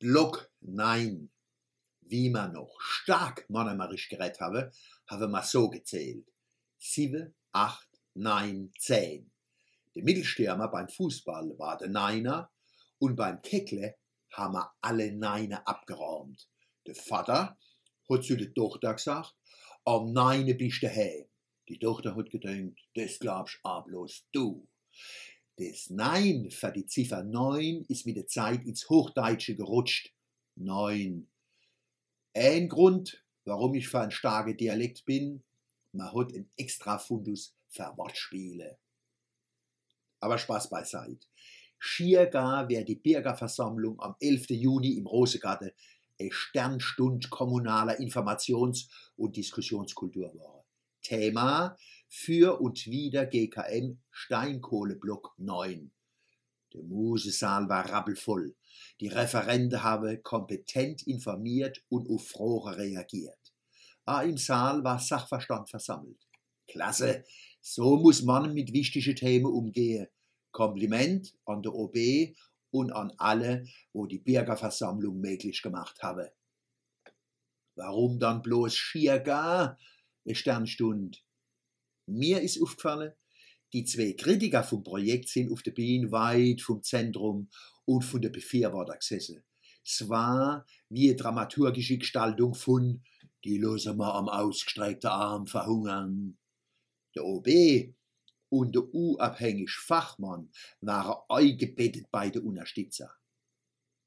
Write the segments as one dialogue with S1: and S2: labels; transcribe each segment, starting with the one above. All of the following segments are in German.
S1: Block 9, wie man noch stark monomerisch gerät habe, habe man so gezählt. 7, 8, 9, 10. Der Mittelstürmer beim Fußball war der Neiner und beim Keckle haben wir alle Neine abgeräumt. Der Vater hat zu der Tochter gesagt, am Neine bist du heim. Die Tochter hat gedacht, das glaubst auch bloß du. Das Nein für die Ziffer 9 ist mit der Zeit ins Hochdeutsche gerutscht. 9. Ein Grund, warum ich für einen starken Dialekt bin, man hat einen extra Fundus für Wortspiele. Aber Spaß beiseite. Schier gar wäre die Bürgerversammlung am 11. Juni im Rosegarten eine Sternstund kommunaler Informations- und Diskussionskultur war. Thema für und wieder GKM Steinkohleblock 9. Der Musesaal war rappelvoll. Die Referenten haben kompetent informiert und auf Fragen reagiert. Auch im Saal war Sachverstand versammelt. Klasse, so muss man mit wichtigen Themen umgehen. Kompliment an der OB und an alle, wo die Bürgerversammlung möglich gemacht haben. Warum dann bloß schier gar eine Sternstund? Mir ist aufgefallen, die zwei Kritiker vom Projekt sind auf der Bühne weit vom Zentrum und von der Befürworter gesessen. Es war wie eine dramaturgische Gestaltung von die losen wir am ausgestreckten Arm verhungern. Der OB und der unabhängige Fachmann waren eingebettet bei den Unterstützer.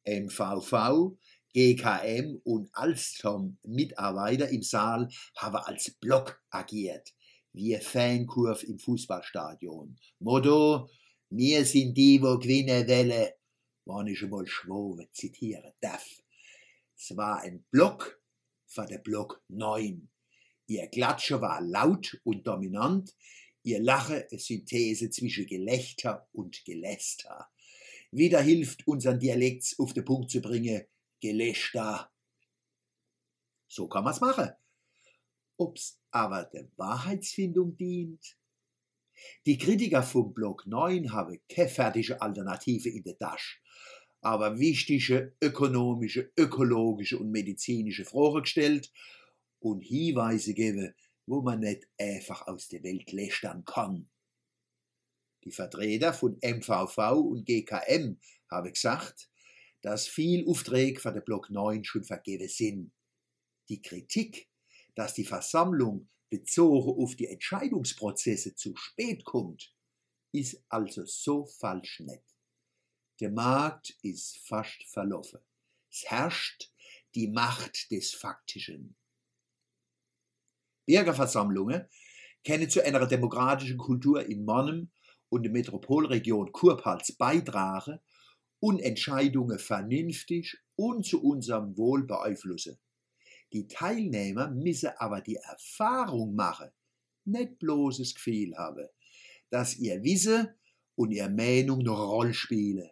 S1: MVV, GKM und Alstom Mitarbeiter im Saal haben als Block agiert wie Fankurve im Fußballstadion. Motto, wir sind die, wo gewinnen wollen, wenn ich mal Schwobe zitieren darf. Es war ein Block für den Block 9. Ihr Klatscher war laut und dominant, ihr Lache eine Synthese zwischen Gelächter und Geläster. Wieder hilft unseren Dialekt auf den Punkt zu bringen, Gelächter. So kann man's machen ob's aber der Wahrheitsfindung dient? Die Kritiker vom Block 9 haben keine fertige Alternative in der Tasche, aber wichtige ökonomische, ökologische und medizinische Fragen gestellt und Hinweise geben, wo man nicht einfach aus der Welt lästern kann. Die Vertreter von MVV und GKM haben gesagt, dass viel Aufträge für den Block 9 schon vergeben sind. Die Kritik dass die Versammlung bezogen auf die Entscheidungsprozesse zu spät kommt, ist also so falsch nicht. Der Markt ist fast verlaufen. Es herrscht die Macht des Faktischen. Bürgerversammlungen können zu einer demokratischen Kultur in Monnem und der Metropolregion Kurpals beitragen und Entscheidungen vernünftig und zu unserem Wohl beeinflussen. Die Teilnehmer müssen aber die Erfahrung machen, nicht bloßes Gefühl haben, dass ihr Wisse und ihr Meinung eine Rolle spielen.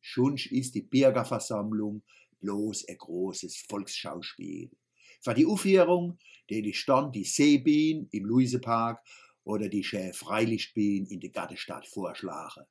S1: Schunsch ist die Bürgerversammlung bloß ein großes Volksschauspiel. Für die Aufführung, ich stand die Seebien im Luisepark oder die Schäf Freilichtbien in der Gattestadt vorschlagen.